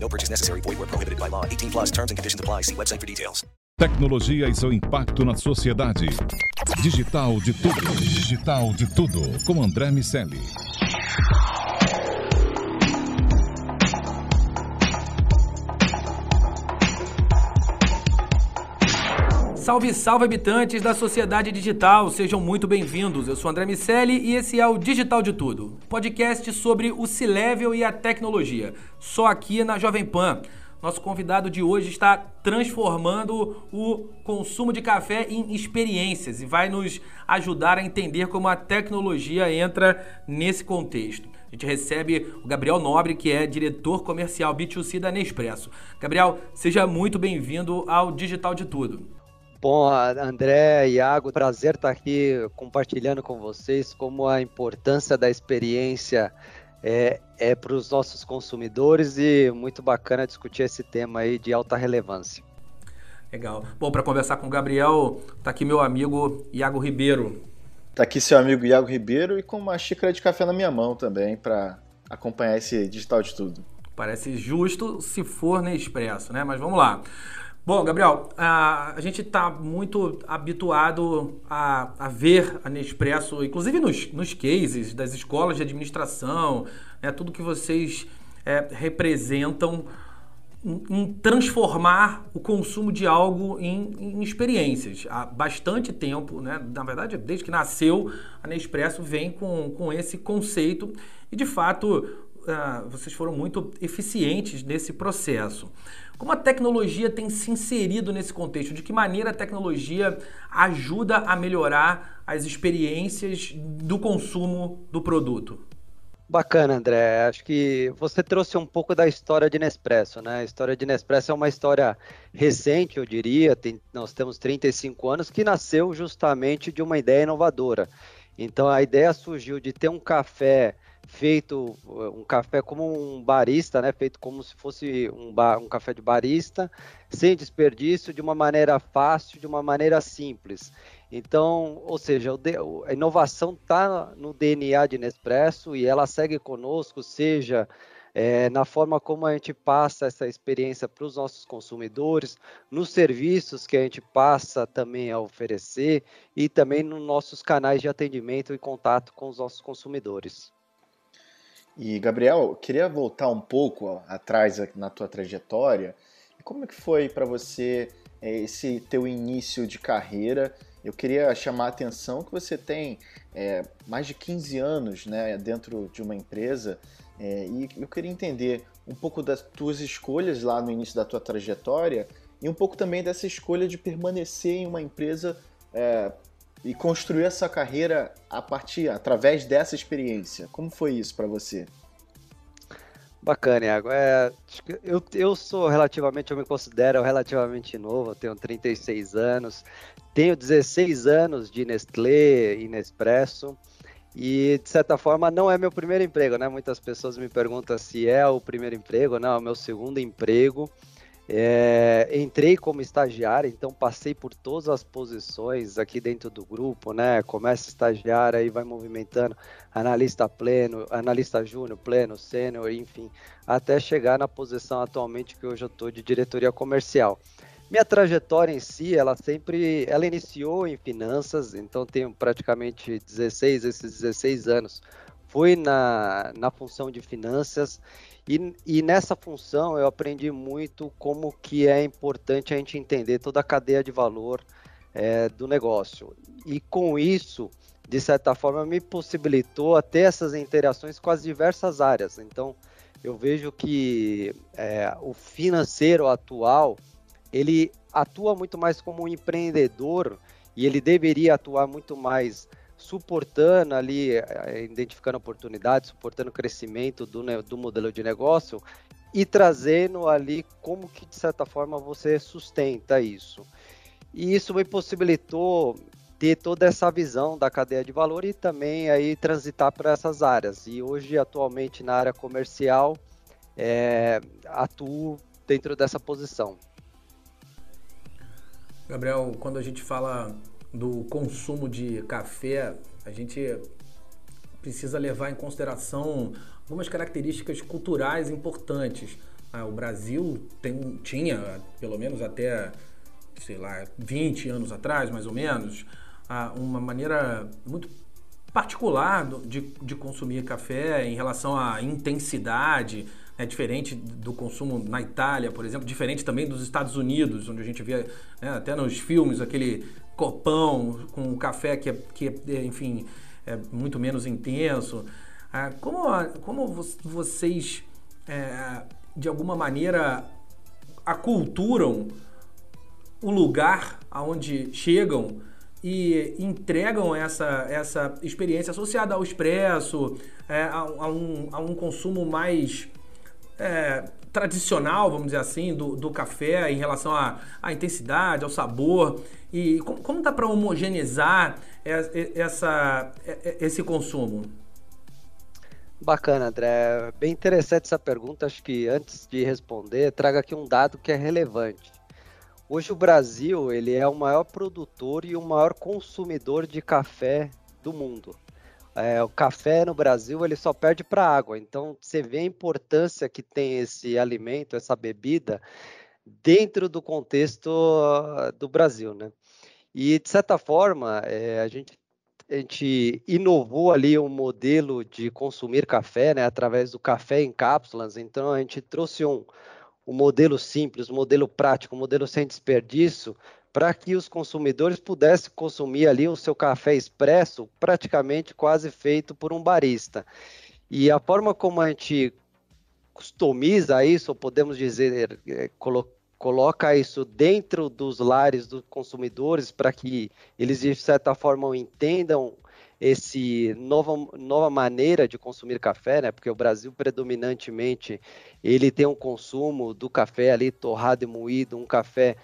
No purchase necessary. Void where prohibited by law. 18 plus terms and conditions apply. See website for details. Tecnologia e seu impacto na sociedade. Digital de tudo. Digital de tudo. Com André Miceli. Salve, salve habitantes da sociedade digital, sejam muito bem-vindos. Eu sou André Miceli e esse é o Digital de Tudo, podcast sobre o C-Level e a tecnologia, só aqui na Jovem Pan. Nosso convidado de hoje está transformando o consumo de café em experiências e vai nos ajudar a entender como a tecnologia entra nesse contexto. A gente recebe o Gabriel Nobre, que é diretor comercial B2C da Nespresso. Gabriel, seja muito bem-vindo ao Digital de Tudo. Bom, André, Iago, prazer estar aqui compartilhando com vocês como a importância da experiência é, é para os nossos consumidores e muito bacana discutir esse tema aí de alta relevância. Legal. Bom, para conversar com o Gabriel, está aqui meu amigo Iago Ribeiro. Está aqui seu amigo Iago Ribeiro e com uma xícara de café na minha mão também para acompanhar esse digital de tudo. Parece justo se for Nespresso, né? Mas vamos lá. Bom, Gabriel, a, a gente está muito habituado a, a, ver a Nespresso, inclusive nos, nos cases das escolas de administração, né, tudo que vocês é, representam em, em, transformar o consumo de algo em, em, experiências. Há bastante tempo, né, na verdade, desde que nasceu, a Nespresso vem com, com esse conceito e, de fato, uh, vocês foram muito eficientes nesse processo. Como a tecnologia tem se inserido nesse contexto? De que maneira a tecnologia ajuda a melhorar as experiências do consumo do produto? Bacana, André. Acho que você trouxe um pouco da história de Nespresso, né? A história de Nespresso é uma história recente, eu diria. Tem, nós temos 35 anos, que nasceu justamente de uma ideia inovadora. Então, a ideia surgiu de ter um café feito um café como um barista, né? Feito como se fosse um, bar, um café de barista, sem desperdício, de uma maneira fácil, de uma maneira simples. Então, ou seja, a inovação está no DNA de Nespresso e ela segue conosco, seja é, na forma como a gente passa essa experiência para os nossos consumidores, nos serviços que a gente passa também a oferecer e também nos nossos canais de atendimento e contato com os nossos consumidores. E Gabriel, queria voltar um pouco atrás na tua trajetória. Como é que foi para você é, esse teu início de carreira? Eu queria chamar a atenção que você tem é, mais de 15 anos né, dentro de uma empresa é, e eu queria entender um pouco das tuas escolhas lá no início da tua trajetória e um pouco também dessa escolha de permanecer em uma empresa é, e construir essa carreira a partir, através dessa experiência. Como foi isso para você? Bacana, Iago. É, eu, eu sou relativamente, eu me considero relativamente novo, eu tenho 36 anos, tenho 16 anos de Nestlé e Nespresso, e de certa forma não é meu primeiro emprego, né? Muitas pessoas me perguntam se é o primeiro emprego, não, é o meu segundo emprego. É, entrei como estagiário, então passei por todas as posições aqui dentro do grupo, né? Começa estagiário aí vai movimentando analista pleno, analista júnior, pleno, sênior, enfim, até chegar na posição atualmente que hoje eu estou de diretoria comercial. Minha trajetória em si, ela sempre, ela iniciou em finanças, então tenho praticamente 16, esses 16 anos, fui na, na função de finanças e, e, nessa função eu aprendi muito como que é importante a gente entender toda a cadeia de valor é, do negócio. E com isso, de certa forma, me possibilitou até essas interações com as diversas áreas. Então, eu vejo que é, o financeiro atual, ele atua muito mais como um empreendedor e ele deveria atuar muito mais suportando ali, eh, identificando oportunidades, suportando o crescimento do, do modelo de negócio, e trazendo ali como que de certa forma você sustenta isso. E isso me possibilitou ter toda essa visão da cadeia de valor e também aí transitar para essas áreas. E hoje, atualmente, na área comercial, é, atuo dentro dessa posição. Gabriel, quando a gente fala do consumo de café, a gente precisa levar em consideração algumas características culturais importantes. Ah, o Brasil tem, tinha, pelo menos até, sei lá, 20 anos atrás, mais ou menos, ah, uma maneira muito particular de, de consumir café em relação à intensidade, é diferente do consumo na Itália, por exemplo, diferente também dos Estados Unidos, onde a gente vê né, até nos filmes aquele copão com café que, é, que é, enfim, é muito menos intenso. Ah, como, como vocês, é, de alguma maneira, aculturam o lugar aonde chegam e entregam essa, essa experiência associada ao expresso, é, a, a, um, a um consumo mais é, tradicional, vamos dizer assim, do, do café em relação à, à intensidade, ao sabor. E como, como dá para homogeneizar essa, esse consumo? Bacana, André. Bem interessante essa pergunta. Acho que antes de responder, traga aqui um dado que é relevante. Hoje o Brasil ele é o maior produtor e o maior consumidor de café do mundo. É, o café no Brasil ele só perde para água. Então você vê a importância que tem esse alimento, essa bebida, dentro do contexto ah, do Brasil, né? E de certa forma é, a gente a gente inovou ali um modelo de consumir café, né, através do café em cápsulas. Então a gente trouxe um, um modelo simples, um modelo prático, um modelo sem desperdício, para que os consumidores pudessem consumir ali o seu café expresso, praticamente quase feito por um barista. E a forma como a gente customiza isso, ou podemos dizer, é, colo coloca isso dentro dos lares dos consumidores para que eles de certa forma entendam esse nova, nova maneira de consumir café, né? Porque o Brasil predominantemente ele tem um consumo do café ali torrado e moído, um café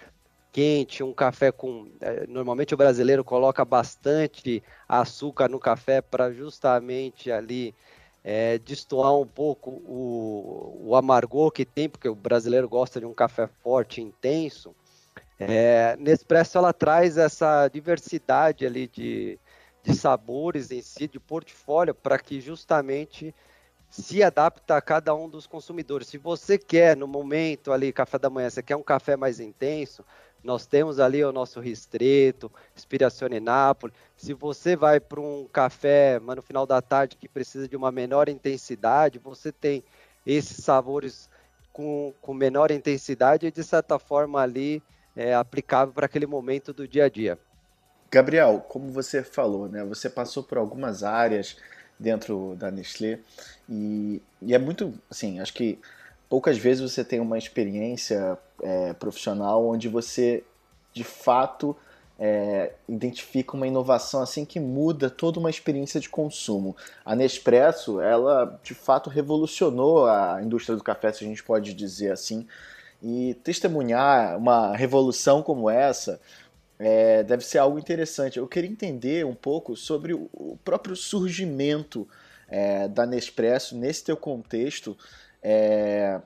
quente, um café com. É, normalmente o brasileiro coloca bastante açúcar no café para justamente ali é, destoar um pouco o, o, amargor que tem, porque o brasileiro gosta de um café forte, intenso. É, Nespresso ela traz essa diversidade ali de, de sabores em si, de portfólio, para que justamente se adapta a cada um dos consumidores. Se você quer, no momento ali, café da manhã, você quer um café mais intenso, nós temos ali o nosso Ristreto, Inspirazione Napoli. Se você vai para um café, mas no final da tarde que precisa de uma menor intensidade, você tem esses sabores com, com menor intensidade e de certa forma ali é aplicável para aquele momento do dia a dia. Gabriel, como você falou, né, você passou por algumas áreas dentro da Nestlé e, e é muito, assim, acho que poucas vezes você tem uma experiência é, profissional onde você de fato é, identifica uma inovação assim que muda toda uma experiência de consumo. A Nespresso, ela de fato revolucionou a indústria do café, se a gente pode dizer assim, e testemunhar uma revolução como essa é, deve ser algo interessante. Eu queria entender um pouco sobre o, próprio surgimento é, da Nespresso nesse teu contexto é,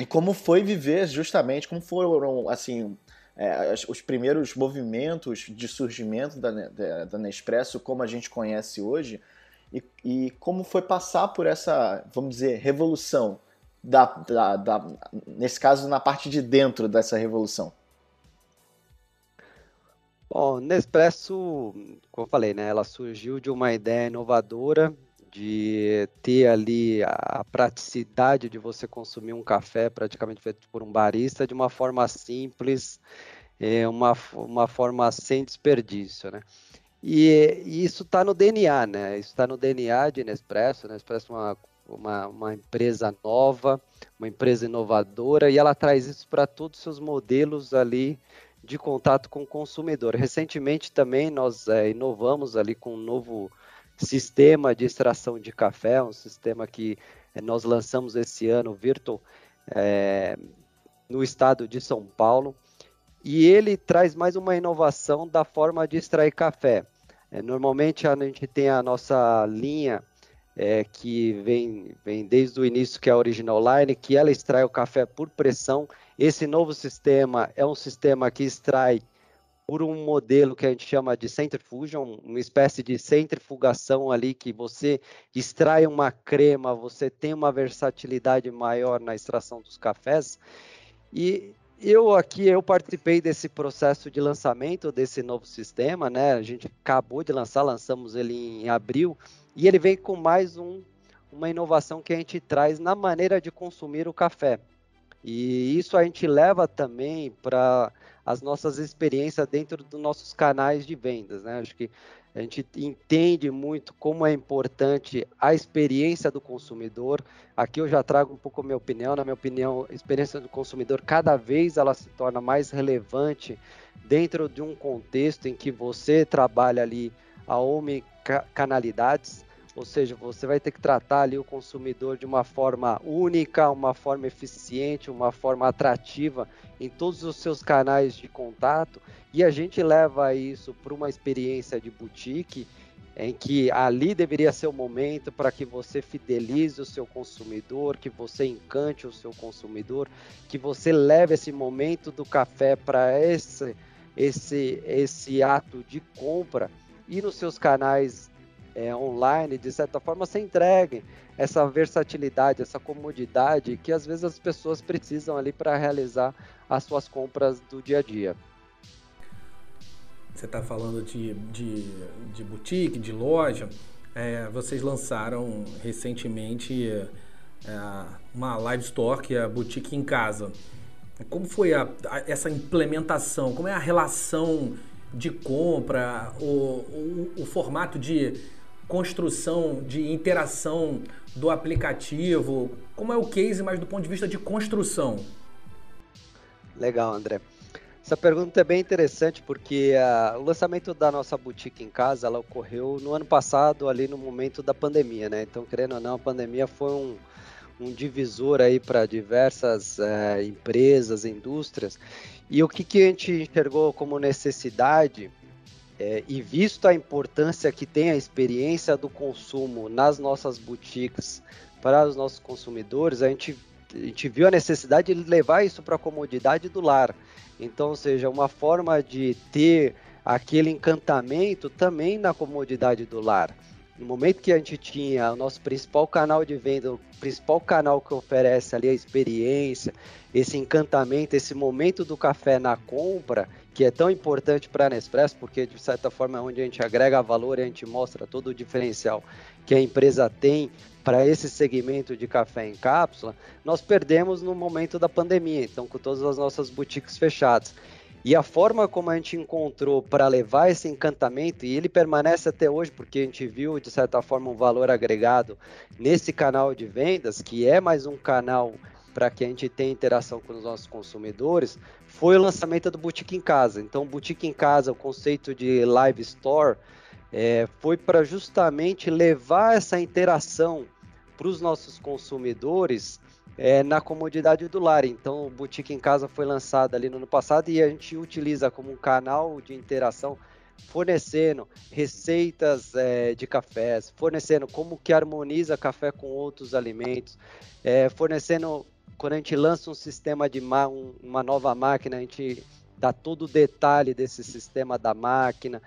e como foi viver justamente, como foram assim é, os primeiros movimentos de surgimento da, da, da, Nespresso como a gente conhece hoje e, e, como foi passar por essa, vamos dizer, revolução, da, da, da, nesse caso na parte de dentro dessa revolução. Bom, Nespresso, como eu falei, né, ela surgiu de uma ideia inovadora de ter ali a praticidade de você consumir um café praticamente feito por um barista de uma forma simples, é, uma, uma forma sem desperdício, né? E, e isso está no DNA, né? Isso está no DNA de Nespresso. Nespresso é uma, uma, uma empresa nova, uma empresa inovadora, e ela traz isso para todos os seus modelos ali de contato com o consumidor. Recentemente também nós é, inovamos ali com um novo sistema de extração de café, um sistema que É, nós lançamos esse ano Virtual é, no estado de São Paulo e ele traz mais uma inovação da forma de extrair café. É, normalmente a gente tem a nossa linha é, que vem, vem desde o início, que é a Original Line, que ela extrai o café por pressão. Esse novo sistema é um sistema que extrai por um modelo que a gente chama de centrifusion, uma espécie de centrifugação ali que você extrai uma crema, você tem uma versatilidade maior na extração dos cafés. E eu aqui eu participei desse processo de lançamento desse novo sistema, né? A gente acabou de lançar, lançamos ele em abril e ele vem com mais um, uma inovação que a gente traz na maneira de consumir o café. E isso a gente leva também para as nossas experiências dentro dos nossos canais de vendas. Né? Acho que a gente entende muito como é importante a experiência do consumidor. Aqui eu já trago um pouco a minha opinião. Na minha opinião, a experiência do consumidor cada vez ela se torna mais relevante dentro de um contexto em que você trabalha ali a omnicanalidades, ou seja, você vai ter que tratar ali o consumidor de uma forma única, uma forma eficiente, uma forma atrativa em todos os seus canais de contato, e a gente leva isso para uma experiência de boutique em que ali deveria ser o momento para que você fidelize o seu consumidor, que você encante o seu consumidor, que você leve esse momento do café para esse, esse, esse ato de compra. E nos seus canais é, online, de certa forma, você entregue essa versatilidade, essa comodidade que às vezes as pessoas precisam ali para realizar as suas compras do dia a dia. Você está falando de, de, de, boutique, de loja. É, vocês lançaram recentemente é, uma live store que é a Boutique em Casa. Como foi a, a, essa implementação? Como é a relação de compra, o, o, o formato de construção, de interação do aplicativo? Como é o case, mas do ponto de vista de construção? Legal, André. Essa pergunta é bem interessante porque uh, o lançamento da nossa boutique em casa ela ocorreu no ano passado, ali no momento da pandemia, né? Então, querendo ou não, a pandemia foi um, um divisor aí para diversas uh, empresas, indústrias. E o que, que a gente enxergou como necessidade é, e visto a importância que tem a experiência do consumo nas nossas boutiques para os nossos consumidores, a gente, a gente viu a necessidade de levar isso para a comodidade do lar. Então, ou seja, uma forma de ter aquele encantamento também na comodidade do lar. No momento que a gente tinha o nosso principal canal de venda, o principal canal que oferece ali a experiência, esse encantamento, esse momento do café na compra, que é tão importante para a Nespresso, porque de certa forma é onde a gente agrega valor e a gente mostra todo o diferencial que a empresa tem para esse segmento de café em cápsula, nós perdemos no momento da pandemia, então com todas as nossas boutiques fechadas. E a forma como a gente encontrou para levar esse encantamento, e ele permanece até hoje, porque a gente viu, de certa forma, um valor agregado nesse canal de vendas, que é mais um canal para que a gente tenha interação com os nossos consumidores, foi o lançamento do Boutique em Casa. Então, Boutique em Casa, o conceito de Live Store, é, foi para justamente levar essa interação para os nossos consumidores é, na comodidade do lar. Então, o Boutique em Casa foi lançado ali no ano passado e a gente utiliza como um canal de interação fornecendo receitas é, de cafés, fornecendo como que harmoniza café com outros alimentos, é, fornecendo quando a gente lança um sistema de um, uma nova máquina, a gente dá todo o detalhe desse sistema da máquina,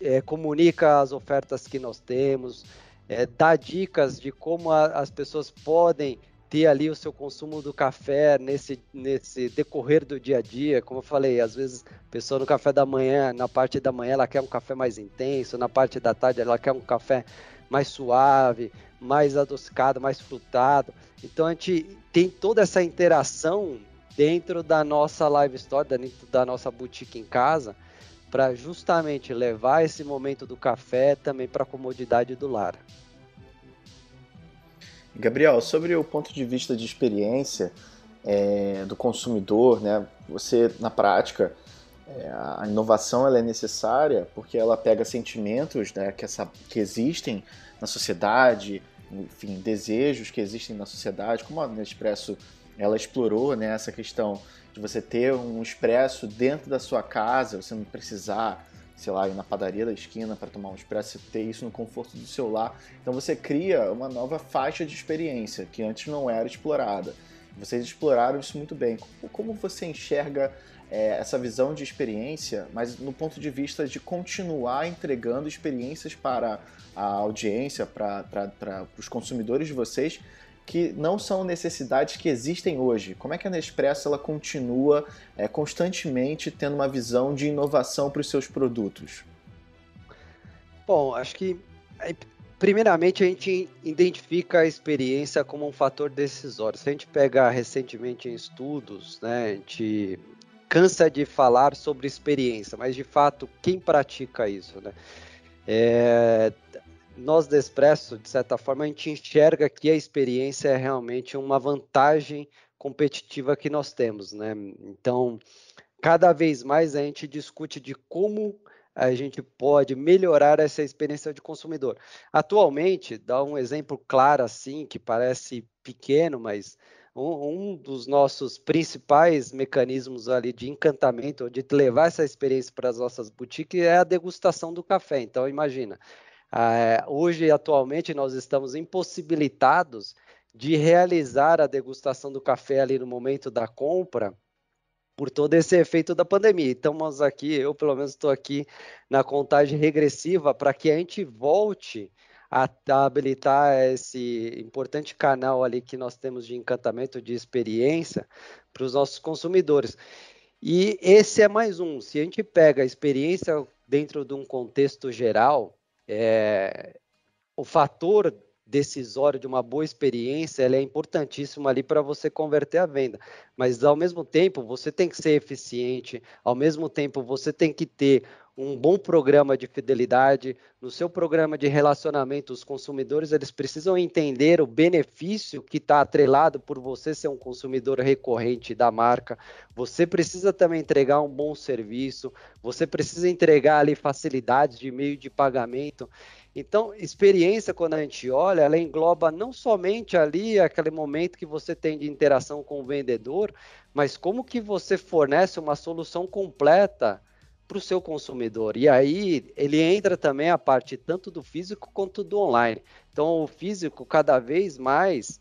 é, comunica as ofertas que nós temos, é, dá dicas de como a, as pessoas podem ter ali o seu consumo do café nesse, nesse decorrer do dia a dia. Como eu falei, às vezes a pessoa no café da manhã, na parte da manhã, ela quer um café mais intenso, na parte da tarde, ela quer um café mais suave, mais adocicado, mais frutado. Então a gente tem toda essa interação dentro da nossa live store, dentro da nossa boutique em casa, para justamente levar esse momento do café também para a comodidade do lar. Gabriel, sobre o ponto de vista de experiência é, do consumidor, né? Você na prática é, a inovação ela é necessária porque ela pega sentimentos né, que, essa, que existem na sociedade, enfim, desejos que existem na sociedade, como a Nespresso ela explorou né, essa questão de você ter um expresso dentro da sua casa, você não precisar, sei lá, ir na padaria da esquina para tomar um expresso, ter isso no conforto do seu lar. Então você cria uma nova faixa de experiência que antes não era explorada. Vocês exploraram isso muito bem. Como você enxerga é, essa visão de experiência, mas no ponto de vista de continuar entregando experiências para a audiência, para, para, para os consumidores de vocês, que não são necessidades que existem hoje. Como é que a Nespresso ela continua é, constantemente tendo uma visão de inovação para os seus produtos? Bom, acho que primeiramente a gente identifica a experiência como um fator decisório. Se a gente pega recentemente em estudos, né, a gente cansa de falar sobre experiência, mas de fato quem pratica isso, né? É, nós da Expresso, de certa forma, a gente enxerga que a experiência é realmente uma vantagem competitiva que nós temos, né? Então, cada vez mais a gente discute de como a gente pode melhorar essa experiência de consumidor. Atualmente, dá um exemplo claro assim, que parece pequeno, mas um, um dos nossos principais mecanismos ali de encantamento, de levar essa experiência para as nossas boutiques, é a degustação do café. Então, imagina, Uh, hoje, atualmente, nós estamos impossibilitados de realizar a degustação do café ali no momento da compra, por todo esse efeito da pandemia. Estamos aqui, eu pelo menos estou aqui na contagem regressiva para que a gente volte a, habilitar esse importante canal ali que nós temos de encantamento, de experiência para os nossos consumidores. E esse é mais um. Se a gente pega a experiência dentro de um contexto geral, é, o fator decisório de uma boa experiência é importantíssimo ali para você converter a venda. Mas ao mesmo tempo, você tem que ser eficiente, ao mesmo tempo, você tem que ter um bom programa de fidelidade, no seu programa de relacionamento, os consumidores eles precisam entender o benefício que está atrelado por você ser um consumidor recorrente da marca. Você precisa também entregar um bom serviço, você precisa entregar ali facilidades de meio de pagamento. Então, experiência, quando a gente olha, ela engloba não somente ali aquele momento que você tem de interação com o vendedor, mas como que você fornece uma solução completa para o seu consumidor. E aí ele entra também a parte tanto do físico quanto do online. Então, o físico, cada vez mais,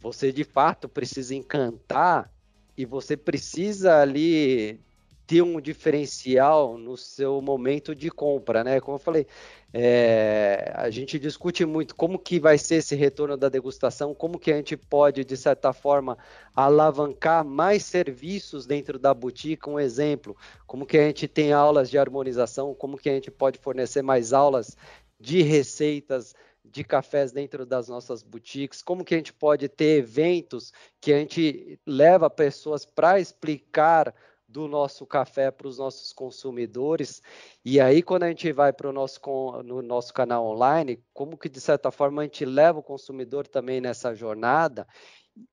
você de fato precisa encantar e você precisa ali ter um diferencial no seu momento de compra, né? Como eu falei, é, a gente discute muito como que vai ser esse retorno da degustação, como que a gente pode, de certa forma, alavancar mais serviços dentro da boutique. Um exemplo, como que a gente tem aulas de harmonização, como que a gente pode fornecer mais aulas de receitas de cafés dentro das nossas boutiques, como que a gente pode ter eventos que a gente leva pessoas para explicar do nosso café para os nossos consumidores. E aí, quando a gente vai para o nosso, no nosso canal online, como que de certa forma a gente leva o consumidor também nessa jornada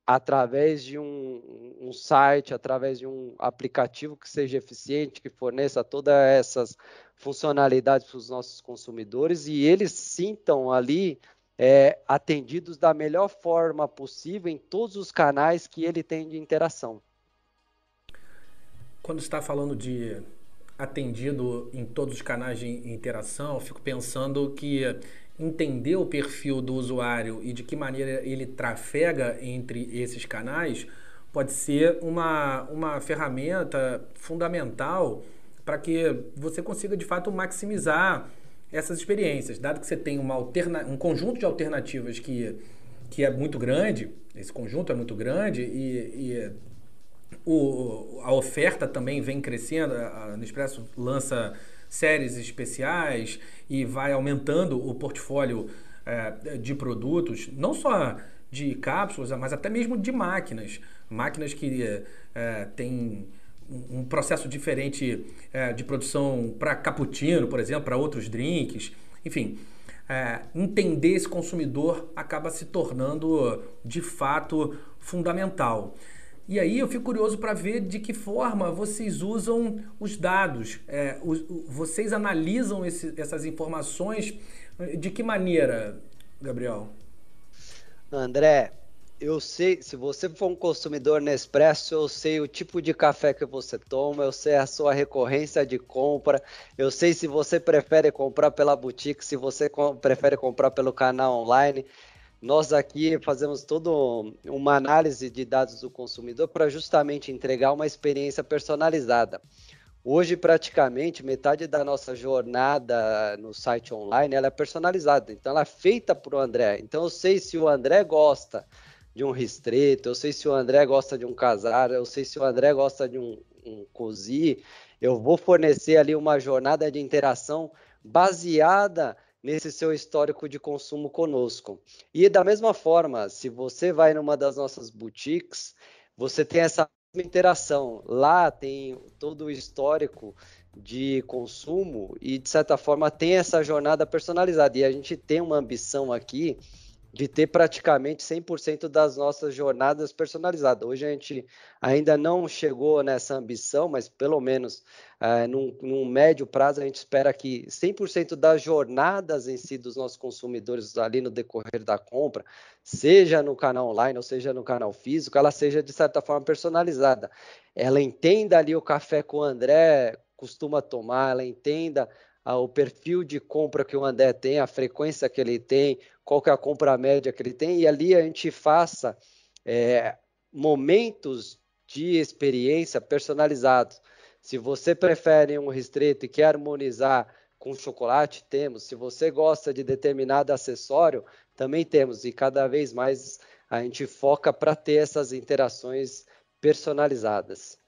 através de um, um, site, através de um aplicativo que seja eficiente, que forneça todas essas funcionalidades para os nossos consumidores e eles sintam ali é, atendidos da melhor forma possível em todos os canais que ele tem de interação. Quando está falando de atendido em todos os canais de interação, fico pensando que entender o perfil do usuário e de que maneira ele trafega entre esses canais pode ser uma, uma ferramenta fundamental para que você consiga de fato maximizar essas experiências, dado que você tem uma alterna um conjunto de alternativas que, que é muito grande, esse conjunto é muito grande e, e o, a oferta também vem crescendo, a Nespresso lança séries especiais e vai aumentando o portfólio é, de produtos, não só de cápsulas, mas até mesmo de máquinas. Máquinas que é, têm um processo diferente é, de produção para cappuccino, por exemplo, para outros drinks. Enfim, é, entender esse consumidor acaba se tornando de fato fundamental. E aí eu fico curioso para ver de que forma vocês usam os dados, é, os, vocês analisam esse, essas informações, de que maneira, Gabriel? André, eu sei, se você for um consumidor Nespresso, eu sei o tipo de café que você toma, eu sei a sua recorrência de compra, eu sei se você prefere comprar pela boutique, se você prefere comprar pelo canal online. Nós aqui fazemos toda uma análise de dados do consumidor para justamente entregar uma experiência personalizada. Hoje, praticamente, metade da nossa jornada no site online ela é personalizada. Então, ela é feita para o André. Então, eu sei se o André gosta de um restrito, eu sei se o André gosta de um casar, eu sei se o André gosta de um, um eu vou fornecer ali uma jornada de interação baseada nesse seu histórico de consumo conosco. E da mesma forma, se você vai numa das nossas boutiques, você tem essa interação. Lá tem todo o histórico de consumo e, de certa forma, tem essa jornada personalizada. E a gente tem uma ambição aqui de ter praticamente 100% das nossas jornadas personalizadas. Hoje a gente ainda não chegou nessa ambição, mas pelo menos é, num, num, médio prazo a gente espera que 100% das jornadas em si dos nossos consumidores ali no decorrer da compra, seja no canal online ou seja no canal físico, ela seja de certa forma personalizada. Ela entenda ali o café que o André costuma tomar, ela entenda o perfil de compra que o André tem, a frequência que ele tem, qual que é a compra média que ele tem, e ali a gente faça é, momentos de experiência personalizados. Se você prefere um restrito e quer harmonizar com chocolate, temos. Se você gosta de determinado acessório, também temos. E cada vez mais a gente foca para ter essas interações personalizadas.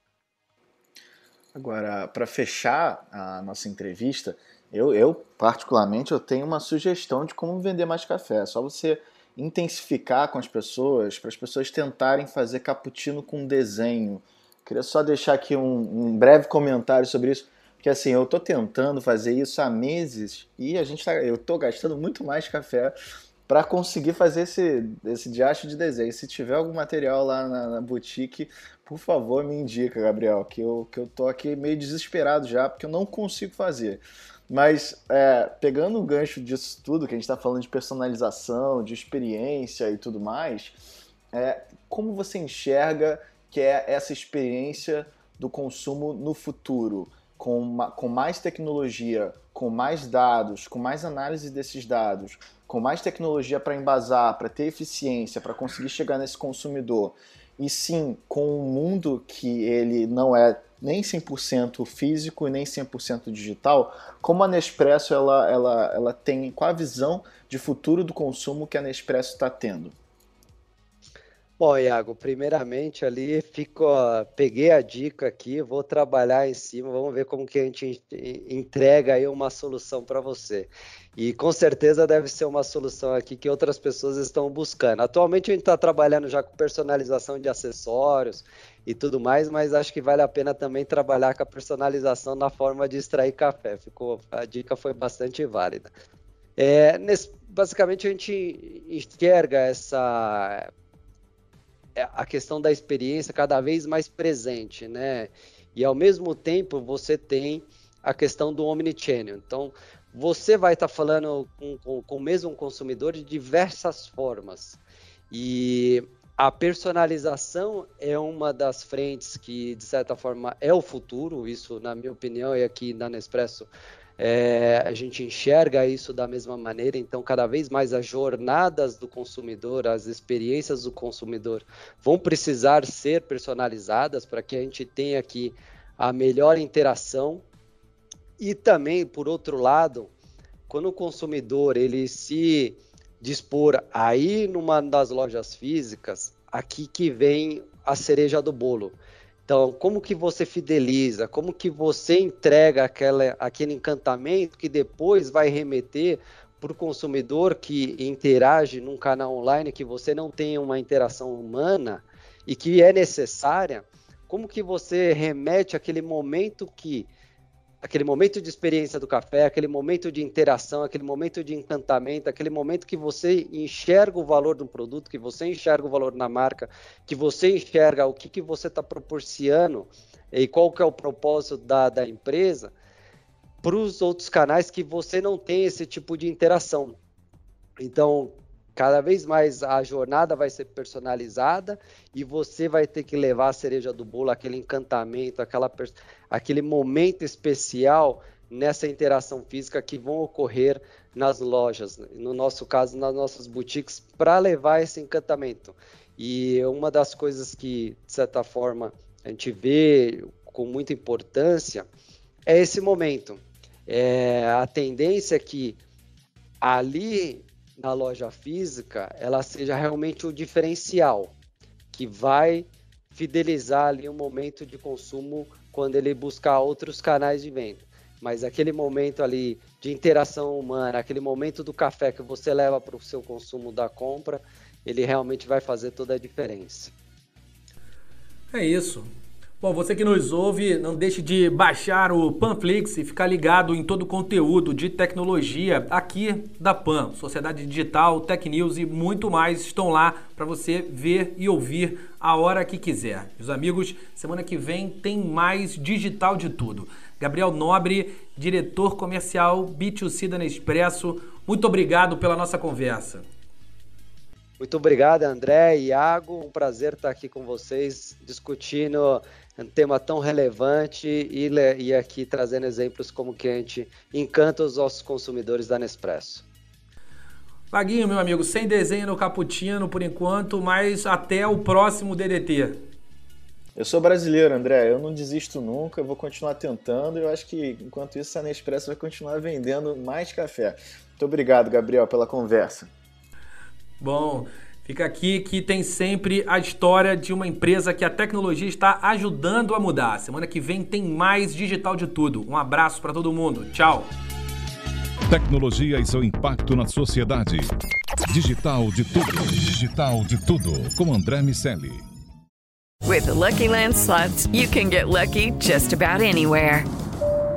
Agora, para fechar a nossa entrevista, eu, eu, particularmente eu tenho uma sugestão de como vender mais café. É só você intensificar com as pessoas, para as pessoas tentarem fazer cappuccino com desenho. Queria só deixar aqui um, um breve comentário sobre isso, porque assim, eu estou tentando fazer isso há meses e a gente tá, eu estou gastando muito mais café para conseguir fazer esse, esse diacho de desenho. Se tiver algum material lá na, na, boutique, por favor, me indica, Gabriel, que eu, que eu tô aqui meio desesperado já, porque eu não consigo fazer. Mas é, pegando o gancho disso tudo, que a gente está falando de personalização, de experiência e tudo mais, é, como você enxerga que é essa experiência do consumo no futuro? Com, com mais tecnologia, com mais dados, com mais análise desses dados, com mais tecnologia para embasar, para ter eficiência, para conseguir chegar nesse consumidor, e sim com um mundo que ele não é nem 100% físico e nem 100% digital, como a Nespresso ela, ela, ela tem, qual a visão de futuro do consumo que a Nespresso está tendo? Bom, Iago, primeiramente ali fico, peguei a dica aqui, vou trabalhar em cima, vamos ver como que a gente entrega aí uma solução para você. E com certeza deve ser uma solução aqui que outras pessoas estão buscando. Atualmente a gente está trabalhando já com personalização de acessórios e tudo mais, mas acho que vale a pena também trabalhar com a personalização na forma de extrair café. Ficou, a dica foi bastante válida. É, nesse, basicamente a gente enxerga essa a questão da experiência cada vez mais presente, né? E ao mesmo tempo você tem a questão do omnichannel. Então, você vai estar tá falando com, com, com, o mesmo consumidor de diversas formas. E a personalização é uma das frentes que, de certa forma, é o futuro. Isso, na minha opinião, e aqui na Nespresso é, a gente enxerga isso da mesma maneira, então cada vez mais as jornadas do consumidor, as experiências do consumidor vão precisar ser personalizadas para que a gente tenha aqui a melhor interação e também, por outro lado, quando o consumidor ele se dispor a ir numa das lojas físicas, aqui que vem a cereja do bolo. Então, como que você fideliza? Como que você entrega aquela, aquele encantamento que depois vai remeter para o consumidor que interage num canal online que você não tem uma interação humana e que é necessária? Como que você remete aquele momento que aquele momento de experiência do café, aquele momento de interação, aquele momento de encantamento, aquele momento que você enxerga o valor do produto, que você enxerga o valor na marca, que você enxerga o que, que você está proporcionando e qual que é o propósito da, da empresa, para os outros canais que você não tem esse tipo de interação. Então, Cada vez mais a jornada vai ser personalizada e você vai ter que levar a cereja do bolo, aquele encantamento, aquela, aquele momento especial nessa interação física que vão ocorrer nas lojas, no nosso caso, nas nossas boutiques, para levar esse encantamento. E uma das coisas que, de certa forma, a gente vê com muita importância é esse momento. É a tendência é que ali na loja física ela seja realmente o diferencial que vai fidelizar ali o momento de consumo quando ele buscar outros canais de venda. Mas aquele momento ali de interação humana, aquele momento do café que você leva para o seu consumo da compra, ele realmente vai fazer toda a diferença. É isso. Bom, você que nos ouve, não deixe de baixar o Panflix e ficar ligado em todo o conteúdo de tecnologia aqui da Pan. Sociedade Digital, Tech News e muito mais estão lá para você ver e ouvir a hora que quiser. Meus amigos, semana que vem tem mais digital de tudo. Gabriel Nobre, diretor comercial B2C da Nespresso, muito obrigado pela nossa conversa. Muito obrigado, André e Iago. Um prazer estar aqui com vocês discutindo um tema tão relevante e, e aqui trazendo exemplos como que a gente encanta os nossos consumidores da Nespresso. Vaguinho, meu amigo, sem desenho no cappuccino por enquanto, mas até o próximo DDT. Eu sou brasileiro, André. Eu não desisto nunca. Eu vou continuar tentando. Eu acho que enquanto isso a Nespresso vai continuar vendendo mais café. Muito obrigado, Gabriel, pela conversa. Bom, fica aqui que tem sempre a história de uma empresa que a tecnologia está ajudando a mudar. Semana que vem tem mais digital de tudo. Um abraço para todo mundo. Tchau. Tecnologia e seu impacto na sociedade. Digital de tudo. Digital de tudo. Com André Miscelli. With the Lucky Land slots, you can get lucky just about anywhere.